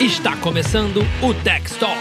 Está começando o Tech Talk.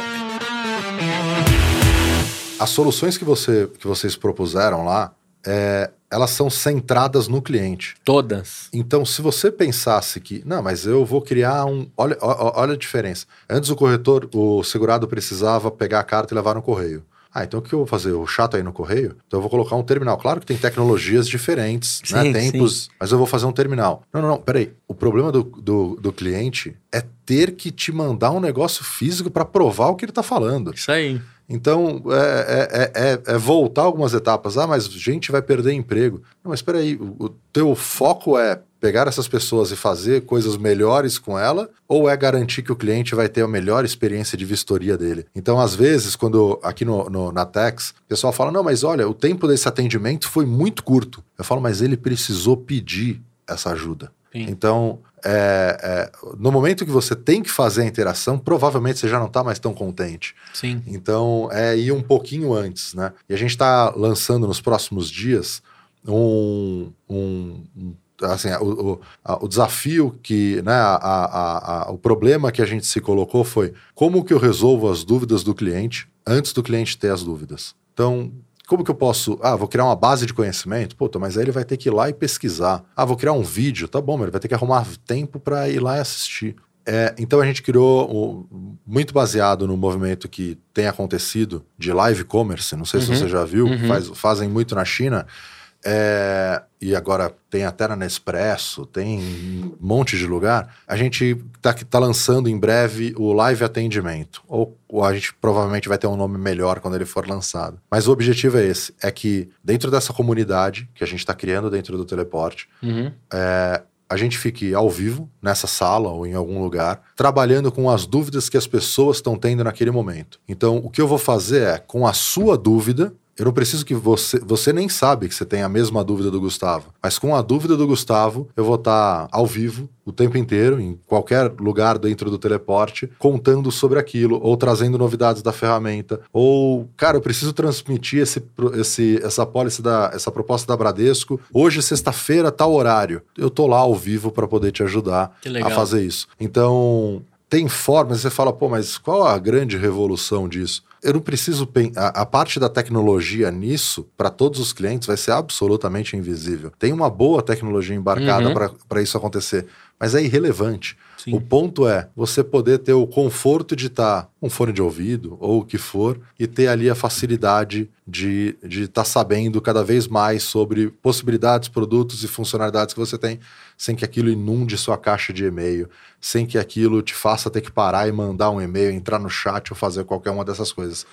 As soluções que, você, que vocês propuseram lá, é, elas são centradas no cliente. Todas. Então, se você pensasse que, não, mas eu vou criar um. Olha, olha a diferença. Antes o corretor, o segurado precisava pegar a carta e levar no correio. Ah, então o que eu vou fazer? O chato aí no correio? Então eu vou colocar um terminal. Claro que tem tecnologias diferentes, né? Sim, Tempos, mas eu vou fazer um terminal. Não, não, não, peraí. O problema do, do, do cliente é ter que te mandar um negócio físico para provar o que ele está falando. Isso aí. Então, é, é- é- é- é voltar algumas etapas. Ah, mas gente vai perder emprego. Não, mas espera aí, o, o teu foco é pegar essas pessoas e fazer coisas melhores com ela ou é garantir que o cliente vai ter a melhor experiência de vistoria dele? Então, às vezes, quando aqui no, no- na Tex, o pessoal fala, não, mas olha, o tempo desse atendimento foi muito curto. Eu falo, mas ele precisou pedir essa ajuda. Sim. Então, é, é, no momento que você tem que fazer a interação, provavelmente você já não está mais tão contente. Sim. Então, é ir um pouquinho antes, né? E a gente está lançando nos próximos dias um. um- um- assim, o, o- a- o desafio que, né, a- a- o problema que a gente se colocou foi como que eu resolvo as dúvidas do cliente antes do cliente ter as dúvidas. Então, como que eu posso. Ah, vou criar uma base de conhecimento? Puta, mas aí ele vai ter que ir lá e pesquisar. Ah, vou criar um vídeo. Tá bom, mas ele vai ter que arrumar tempo para ir lá e assistir. É, então a gente criou, muito baseado no movimento que tem acontecido de live commerce, não sei se Uhum. você já viu, Uhum. faz- fazem muito na China, é, e agora tem até na Nespresso, tem um monte de lugar. A gente tá, tá lançando em breve o live atendimento, ou, ou a gente provavelmente vai ter um nome melhor quando ele for lançado. Mas o objetivo é esse, é que dentro dessa comunidade que a gente está criando dentro do Teleporte, Uhum. a gente fique ao vivo, nessa sala ou em algum lugar, trabalhando com as dúvidas que as pessoas estão tendo naquele momento. Então, o que eu vou fazer é, com a sua dúvida, eu não preciso que você. Você nem sabe que você tem a mesma dúvida do Gustavo. Mas com a dúvida do Gustavo, eu vou estar ao vivo o tempo inteiro, em qualquer lugar dentro do teleporte, contando sobre aquilo, ou trazendo novidades da ferramenta. Ou, cara, eu preciso transmitir esse, esse, essa policy da, essa proposta da Bradesco. Hoje, sexta-feira, tal horário. Eu tô lá ao vivo para poder te ajudar a fazer isso. Então, tem formas, você fala, pô, mas qual a grande revolução disso? Eu não preciso. A, a parte da tecnologia nisso, para todos os clientes, vai ser absolutamente invisível. Tem uma boa tecnologia embarcada Uhum. para isso acontecer, mas é irrelevante. Sim. O ponto é você poder ter o conforto de estar com um fone de ouvido ou o que for e ter ali a facilidade de estar sabendo cada vez mais sobre possibilidades, produtos e funcionalidades que você tem, sem que aquilo inunde sua caixa de e-mail, sem que aquilo te faça ter que parar e mandar um e-mail, entrar no chat ou fazer qualquer uma dessas coisas.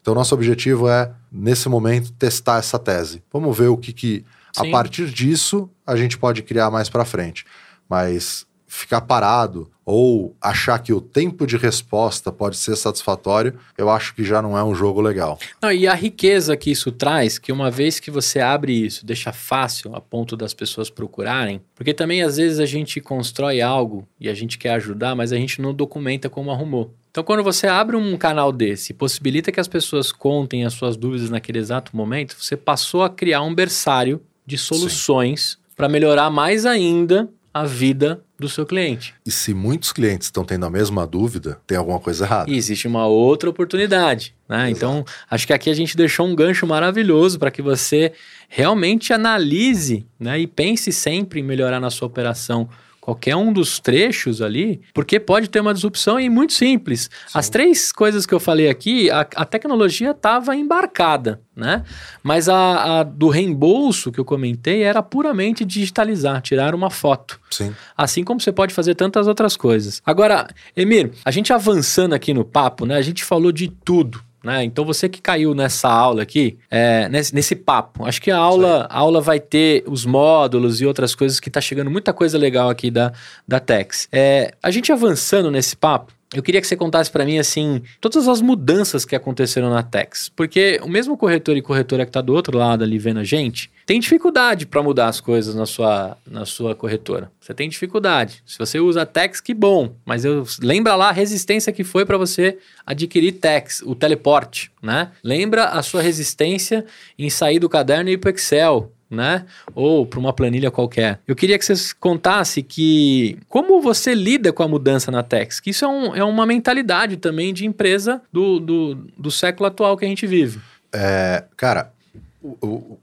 Então, nosso objetivo é, nesse momento, testar essa tese. Vamos ver o que, que a partir disso, a gente pode criar mais para frente. Mas ficar parado ou achar que o tempo de resposta pode ser satisfatório, eu acho que já não é um jogo legal. Não, e a riqueza que isso traz, que uma vez que você abre isso, deixa fácil a ponto das pessoas procurarem, porque também às vezes a gente constrói algo e a gente quer ajudar, mas a gente não documenta como arrumou. Então, quando você abre um canal desse e possibilita que as pessoas contem as suas dúvidas naquele exato momento, você passou a criar um berçário de soluções para melhorar mais ainda a vida do seu cliente. E se muitos clientes estão tendo a mesma dúvida, tem alguma coisa errada. E existe uma outra oportunidade, né? Então, acho que aqui a gente deixou um gancho maravilhoso para que você realmente analise, né, e pense sempre em melhorar na sua operação qualquer um dos trechos ali, porque pode ter uma disrupção e muito simples. As três coisas que eu falei aqui, a, a tecnologia estava embarcada, né? Mas a, a do reembolso que eu comentei era puramente digitalizar, tirar uma foto. Sim. Assim como você pode fazer tantas outras coisas. Agora, Emir, a gente avançando aqui no papo, né? A gente falou de tudo. Né? Então você que caiu nessa aula aqui, é, nesse, nesse papo, acho que a aula, a aula vai ter os módulos e outras coisas que tá chegando muita coisa legal aqui da, da Tex. É, a gente avançando nesse papo, eu queria que você contasse para mim, assim, todas as mudanças que aconteceram na Tex. Porque o mesmo corretor e corretora que tá do outro lado ali vendo a gente, tem dificuldade para mudar as coisas na sua, na sua corretora. Você tem dificuldade. Se você usa a Tex, que bom. Mas eu, lembra lá a resistência que foi para você adquirir Tex, o teleporte, né? Lembra a sua resistência em sair do caderno e ir pro Excel, né? Ou para uma planilha qualquer. Eu queria que vocês contasse que como você lida com a mudança na Tex, que isso é, um, é uma mentalidade também de empresa do, do, do século atual que a gente vive. É, cara,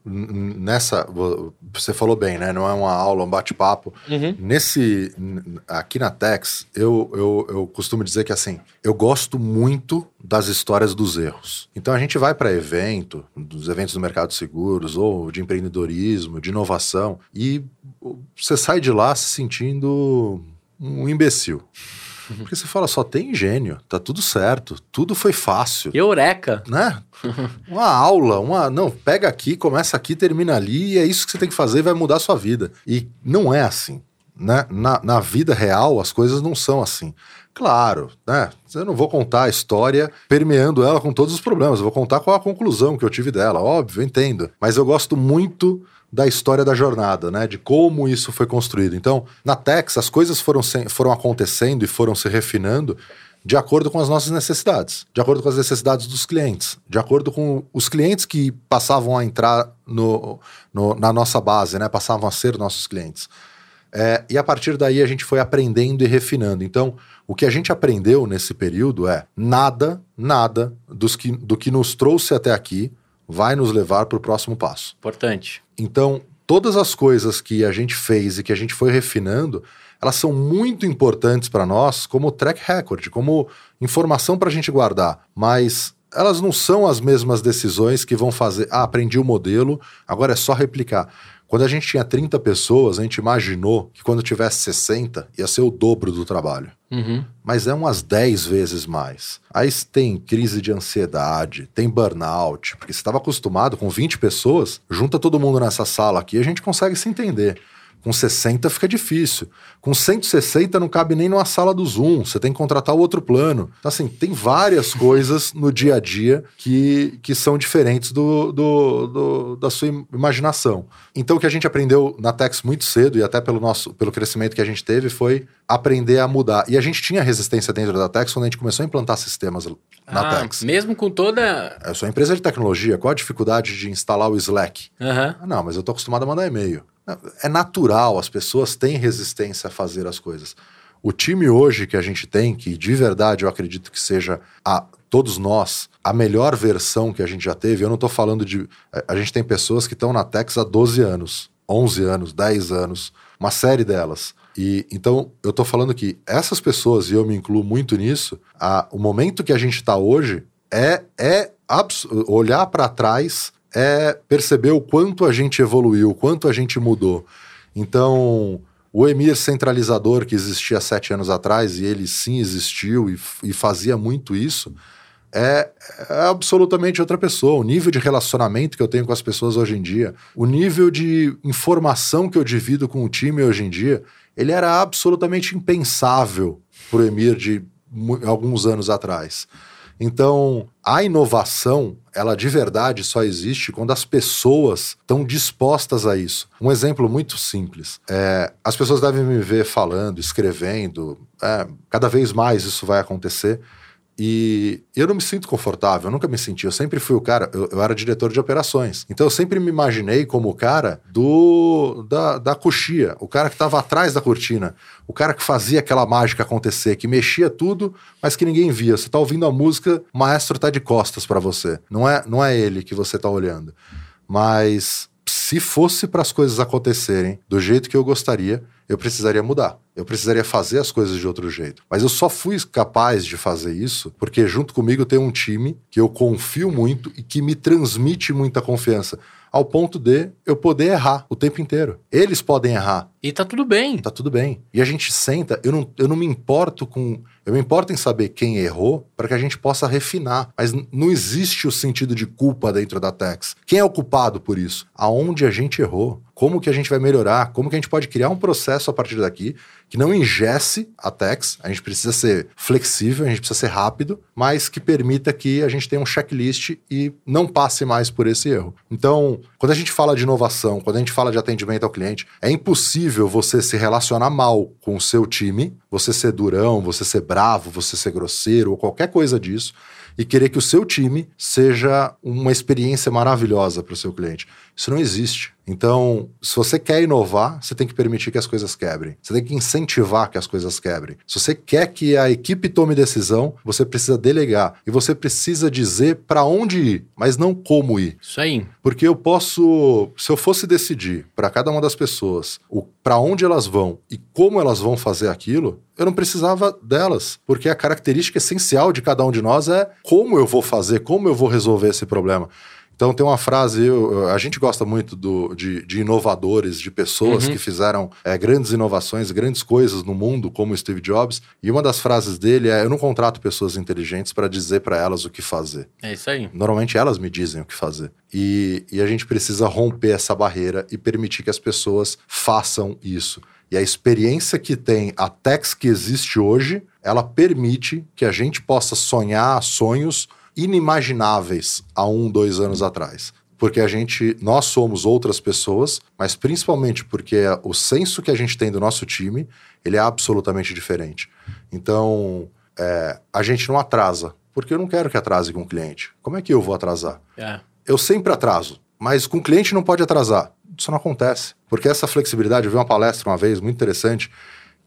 nessa você falou bem, né? Não é uma aula, um bate-papo. Uhum. Nesse aqui na Tex, eu, eu, eu costumo dizer que assim, eu gosto muito das histórias dos erros. Então a gente vai para evento, dos eventos do mercado de seguros ou de empreendedorismo, de inovação e você sai de lá se sentindo um imbecil. Porque você fala, só tem gênio, tá tudo certo, tudo foi fácil. Eureka! Né? uma aula, uma. Não, pega aqui, começa aqui, termina ali, e é isso que você tem que fazer e vai mudar a sua vida. E não é assim. Né? Na, na vida real, as coisas não são assim. Claro, né? Eu não vou contar a história permeando ela com todos os problemas. Eu vou contar qual a conclusão que eu tive dela. Óbvio, entendo. Mas eu gosto muito da história da jornada, né? De como isso foi construído. Então, na Tex, as coisas foram, foram acontecendo e foram se refinando de acordo com as nossas necessidades, de acordo com as necessidades dos clientes, de acordo com os clientes que passavam a entrar no, no na nossa base, né? Passavam a ser nossos clientes. É, e a partir daí a gente foi aprendendo e refinando. Então, o que a gente aprendeu nesse período é nada, nada dos que, do que nos trouxe até aqui vai nos levar para o próximo passo. Importante. Então, todas as coisas que a gente fez e que a gente foi refinando, elas são muito importantes para nós como track record, como informação para a gente guardar. Mas elas não são as mesmas decisões que vão fazer, ah, aprendi o modelo, agora é só replicar. Quando a gente tinha 30 pessoas, a gente imaginou que quando tivesse 60 ia ser o dobro do trabalho. Uhum. Mas é umas 10 vezes mais. Aí tem crise de ansiedade, tem burnout, porque você estava acostumado com 20 pessoas, junta todo mundo nessa sala aqui, a gente consegue se entender. Com 60 fica difícil. Com 160 não cabe nem numa sala do Zoom, você tem que contratar o outro plano. Então, assim, tem várias coisas no dia a dia que, que são diferentes do, do, do, da sua imaginação. Então, o que a gente aprendeu na Tex muito cedo, e até pelo, nosso, pelo crescimento que a gente teve, foi aprender a mudar. E a gente tinha resistência dentro da Tex quando a gente começou a implantar sistemas na ah, Tex. Mesmo com toda. Eu sou empresa de tecnologia, qual a dificuldade de instalar o Slack? Uhum. Ah, não, mas eu estou acostumado a mandar e-mail. É natural, as pessoas têm resistência a fazer as coisas. O time hoje que a gente tem, que de verdade eu acredito que seja a todos nós a melhor versão que a gente já teve, eu não estou falando de. A gente tem pessoas que estão na Tex há 12 anos, 11 anos, 10 anos, uma série delas. E então eu estou falando que essas pessoas, e eu me incluo muito nisso, a, o momento que a gente está hoje é, é olhar para trás é perceber o quanto a gente evoluiu, o quanto a gente mudou. Então, o Emir centralizador que existia sete anos atrás, e ele sim existiu e, e fazia muito isso, é, é, absolutamente outra pessoa. O nível de relacionamento que eu tenho com as pessoas hoje em dia, o nível de informação que eu divido com o time hoje em dia, ele era absolutamente impensável para o Emir de alguns anos atrás. Então, a inovação, ela de verdade só existe quando as pessoas estão dispostas a isso. Um exemplo muito simples. É, as pessoas devem me ver falando, escrevendo, é, cada vez mais isso vai acontecer. E eu não me sinto confortável, eu nunca me senti. Eu sempre fui o cara, eu, eu, era diretor de operações. Então eu sempre me imaginei como o cara do da, da coxia, o cara que estava atrás da cortina, o cara que fazia aquela mágica acontecer, que mexia tudo, mas que ninguém via. Você está ouvindo a música, o maestro está de costas para você. Não é, não é ele que você está olhando. Mas se fosse para as coisas acontecerem do jeito que eu gostaria, eu precisaria mudar. Eu precisaria fazer as coisas de outro jeito. Mas eu só fui capaz de fazer isso porque junto comigo tem um time que eu confio muito e que me transmite muita confiança ao ponto de eu poder errar o tempo inteiro. Eles podem errar. E tá tudo bem. Tá tudo bem. E a gente senta, eu não, eu não me importo com. Eu me importo em saber quem errou para que a gente possa refinar. Mas não existe o sentido de culpa dentro da Tex. Quem é o culpado por isso? Aonde a gente errou? Como que a gente vai melhorar? Como que a gente pode criar um processo a partir daqui que não ingesse a Tex? A gente precisa ser flexível, a gente precisa ser rápido, mas que permita que a gente tenha um checklist e não passe mais por esse erro. Então, quando a gente fala de inovação, quando a gente fala de atendimento ao cliente, é impossível você se relacionar mal com o seu time, você ser durão, você ser bravo, você ser grosseiro ou qualquer coisa disso e querer que o seu time seja uma experiência maravilhosa para o seu cliente. Isso não existe. Então, se você quer inovar, você tem que permitir que as coisas quebrem. Você tem que incentivar que as coisas quebrem. Se você quer que a equipe tome decisão, você precisa delegar e você precisa dizer para onde ir, mas não como ir. Isso aí. Porque eu posso, se eu fosse decidir para cada uma das pessoas o para onde elas vão e como elas vão fazer aquilo, eu não precisava delas, porque a característica essencial de cada um de nós é como eu vou fazer, como eu vou resolver esse problema. Então tem uma frase, eu, a gente gosta muito do, de, de inovadores, de pessoas uhum. que fizeram é, grandes inovações, grandes coisas no mundo, como Steve Jobs, e uma das frases dele é: Eu não contrato pessoas inteligentes para dizer para elas o que fazer. É isso aí. Normalmente elas me dizem o que fazer. E, e a gente precisa romper essa barreira e permitir que as pessoas façam isso. E a experiência que tem a Tex que existe hoje, ela permite que a gente possa sonhar sonhos inimagináveis há um, dois anos atrás. Porque a gente, nós somos outras pessoas, mas principalmente porque o senso que a gente tem do nosso time, ele é absolutamente diferente. Então, é, a gente não atrasa, porque eu não quero que atrase com o cliente. Como é que eu vou atrasar? É. Eu sempre atraso, mas com o cliente não pode atrasar. Isso não acontece. Porque essa flexibilidade, eu vi uma palestra uma vez muito interessante,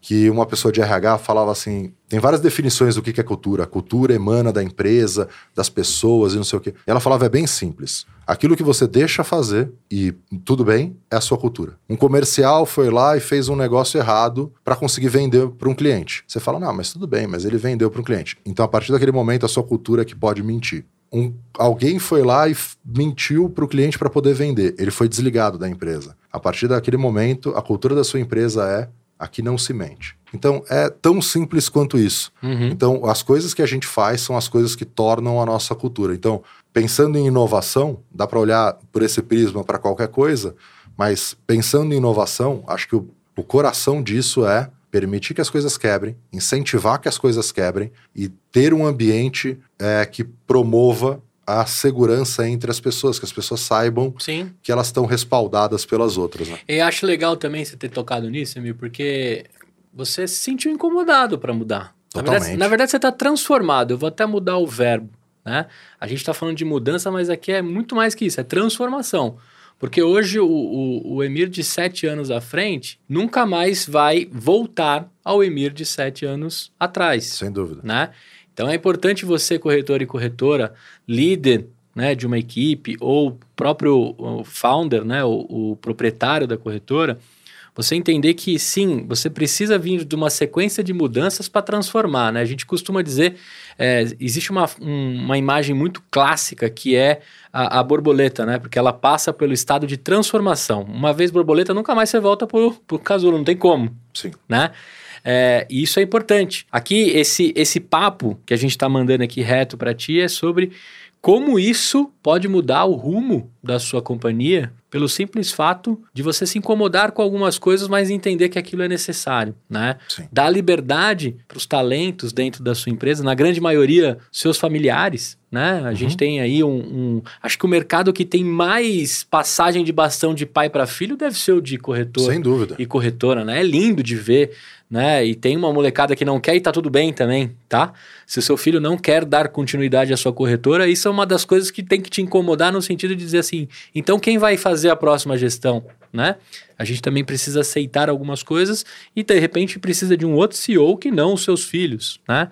que uma pessoa de RH falava assim: tem várias definições do que é cultura. A cultura emana da empresa, das pessoas e não sei o quê. Ela falava: é bem simples. Aquilo que você deixa fazer e tudo bem é a sua cultura. Um comercial foi lá e fez um negócio errado para conseguir vender para um cliente. Você fala: não, mas tudo bem, mas ele vendeu para um cliente. Então, a partir daquele momento, a sua cultura é que pode mentir. Um, alguém foi lá e mentiu para o cliente para poder vender. Ele foi desligado da empresa. A partir daquele momento, a cultura da sua empresa é Aqui não se mente. Então é tão simples quanto isso. Uhum. Então as coisas que a gente faz são as coisas que tornam a nossa cultura. Então pensando em inovação, dá para olhar por esse prisma para qualquer coisa, mas pensando em inovação, acho que o, o coração disso é permitir que as coisas quebrem, incentivar que as coisas quebrem e ter um ambiente é, que promova a segurança entre as pessoas, que as pessoas saibam Sim. que elas estão respaldadas pelas outras. Né? E acho legal também você ter tocado nisso, Emil, porque você se sentiu incomodado para mudar. Na verdade, na verdade, você está transformado. Eu vou até mudar o verbo. Né? A gente está falando de mudança, mas aqui é muito mais que isso, é transformação. Porque hoje o, o, o, Emir de sete anos à frente nunca mais vai voltar ao Emir de sete anos atrás. Sem dúvida. Né? Então é importante você, corretor e corretora, líder né, de uma equipe ou próprio founder, né, o, o proprietário da corretora, você entender que sim, você precisa vir de uma sequência de mudanças para transformar. Né? A gente costuma dizer, é, existe uma, um, uma imagem muito clássica que é a, a, borboleta, né? porque ela passa pelo estado de transformação. Uma vez borboleta, nunca mais você volta para o casulo, não tem como. Sim. Né? É, e isso é importante. Aqui, esse, esse papo que a gente está mandando aqui reto para ti é sobre como isso pode mudar o rumo da sua companhia pelo simples fato de você se incomodar com algumas coisas, mas entender que aquilo é necessário, né? Sim. Dar liberdade para os talentos dentro da sua empresa, na grande maioria, seus familiares, né? A uhum. gente tem aí um, um, Acho que o mercado que tem mais passagem de bastão de pai para filho deve ser o de corretor. Sem dúvida. E corretora, né? É lindo de ver né? E tem uma molecada que não quer e tá tudo bem também, tá? Se o seu filho não quer dar continuidade à sua corretora, isso é uma das coisas que tem que te incomodar no sentido de dizer assim, então quem vai fazer a próxima gestão, né? A gente também precisa aceitar algumas coisas e de repente precisa de um outro CEO que não os seus filhos, né?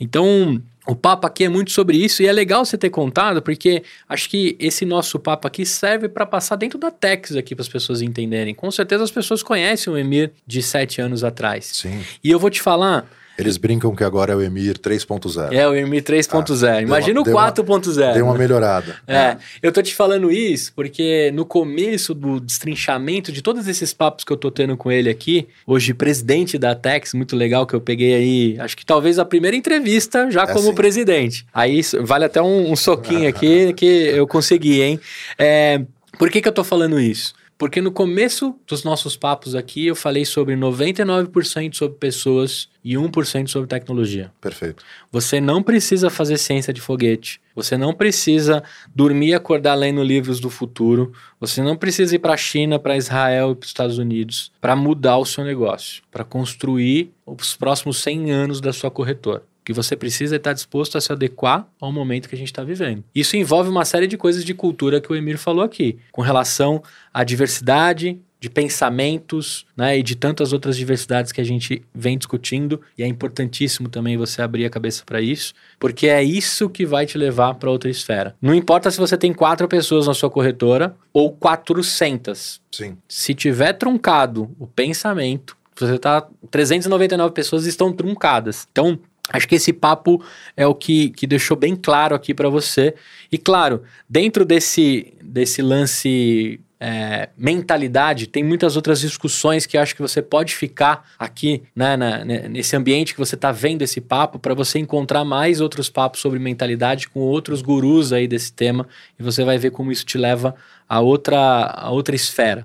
Então, o papo aqui é muito sobre isso e é legal você ter contado, porque acho que esse nosso papo aqui serve para passar dentro da Tex aqui para as pessoas entenderem. Com certeza as pessoas conhecem o Emir de sete anos atrás. Sim. E eu vou te falar, eles brincam que agora é o Emir 3.0. É, o Emir 3.0. Ah, Imagina uma, o 4.0. Deu uma melhorada. É, é, eu tô te falando isso porque no começo do destrinchamento de todos esses papos que eu tô tendo com ele aqui, hoje presidente da Tex, muito legal que eu peguei aí, acho que talvez a primeira entrevista já é como assim. presidente. Aí vale até um, um soquinho aqui que eu consegui, hein? É, por que que eu tô falando isso? Porque no começo dos nossos papos aqui eu falei sobre 99% sobre pessoas e 1% sobre tecnologia. Perfeito. Você não precisa fazer ciência de foguete. Você não precisa dormir e acordar lendo livros do futuro. Você não precisa ir para a China, para Israel e para os Estados Unidos para mudar o seu negócio, para construir os próximos 100 anos da sua corretora. Que você precisa é estar disposto a se adequar ao momento que a gente está vivendo. Isso envolve uma série de coisas de cultura que o Emir falou aqui, com relação à diversidade, de pensamentos, né, e de tantas outras diversidades que a gente vem discutindo, e é importantíssimo também você abrir a cabeça para isso, porque é isso que vai te levar para outra esfera. Não importa se você tem quatro pessoas na sua corretora ou 400. Sim. Se tiver truncado o pensamento, você tá 399 pessoas estão truncadas. Então, Acho que esse papo é o que, que deixou bem claro aqui para você. E claro, dentro desse, desse lance é, mentalidade, tem muitas outras discussões que acho que você pode ficar aqui né, na, nesse ambiente que você está vendo esse papo para você encontrar mais outros papos sobre mentalidade com outros gurus aí desse tema e você vai ver como isso te leva a outra, a outra esfera.